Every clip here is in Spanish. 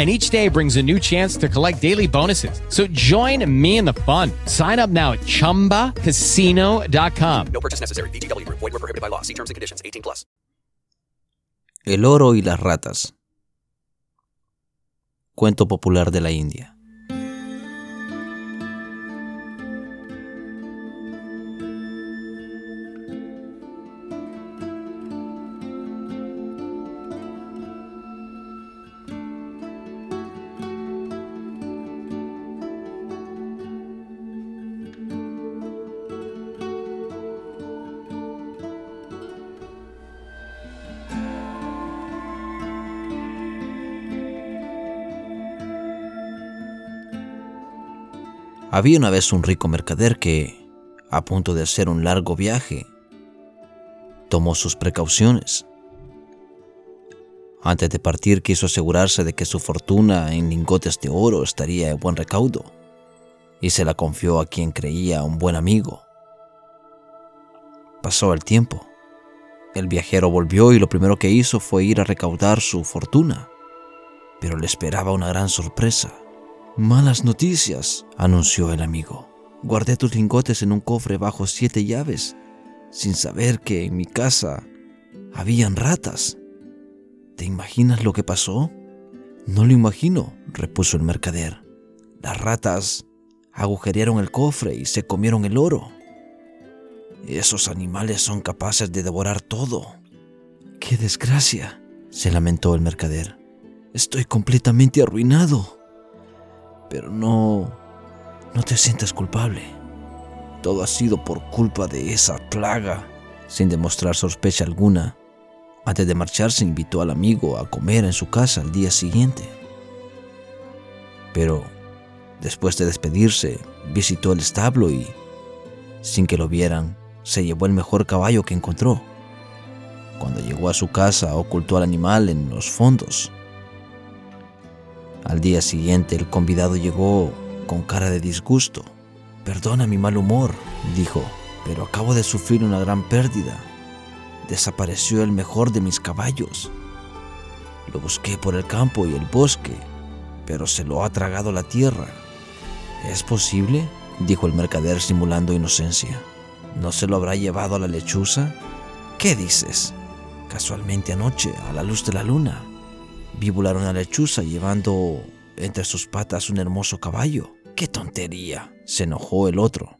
and each day brings a new chance to collect daily bonuses. So join me in the fun. Sign up now at ChumbaCasino.com. No purchase necessary. VGW. Void were prohibited by law. See terms and conditions. 18 plus. El oro y las ratas. Cuento popular de la India. Había una vez un rico mercader que, a punto de hacer un largo viaje, tomó sus precauciones. Antes de partir quiso asegurarse de que su fortuna en lingotes de oro estaría de buen recaudo, y se la confió a quien creía un buen amigo. Pasó el tiempo. El viajero volvió y lo primero que hizo fue ir a recaudar su fortuna, pero le esperaba una gran sorpresa. Malas noticias, anunció el amigo. Guardé tus lingotes en un cofre bajo siete llaves, sin saber que en mi casa habían ratas. ¿Te imaginas lo que pasó? No lo imagino, repuso el mercader. Las ratas agujerearon el cofre y se comieron el oro. Esos animales son capaces de devorar todo. ¡Qué desgracia! se lamentó el mercader. Estoy completamente arruinado. Pero no... no te sientas culpable. Todo ha sido por culpa de esa plaga. Sin demostrar sospecha alguna, antes de marcharse invitó al amigo a comer en su casa al día siguiente. Pero, después de despedirse, visitó el establo y, sin que lo vieran, se llevó el mejor caballo que encontró. Cuando llegó a su casa, ocultó al animal en los fondos al día siguiente el convidado llegó con cara de disgusto. Perdona mi mal humor, dijo, pero acabo de sufrir una gran pérdida. Desapareció el mejor de mis caballos. Lo busqué por el campo y el bosque, pero se lo ha tragado la tierra. ¿Es posible? dijo el mercader simulando inocencia. ¿No se lo habrá llevado a la lechuza? ¿Qué dices? Casualmente anoche, a la luz de la luna, vi volar una lechuza llevando entre sus patas un hermoso caballo. ¡Qué tontería! se enojó el otro.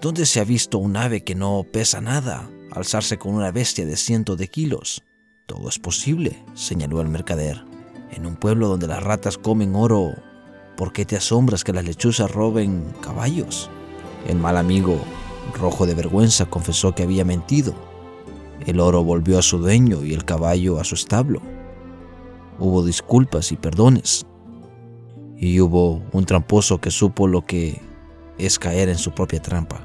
¿Dónde se ha visto un ave que no pesa nada alzarse con una bestia de cientos de kilos? Todo es posible, señaló el mercader. En un pueblo donde las ratas comen oro, ¿por qué te asombras que las lechuzas roben caballos? El mal amigo, rojo de vergüenza, confesó que había mentido. El oro volvió a su dueño y el caballo a su establo. Hubo disculpas y perdones. Y hubo un tramposo que supo lo que es caer en su propia trampa.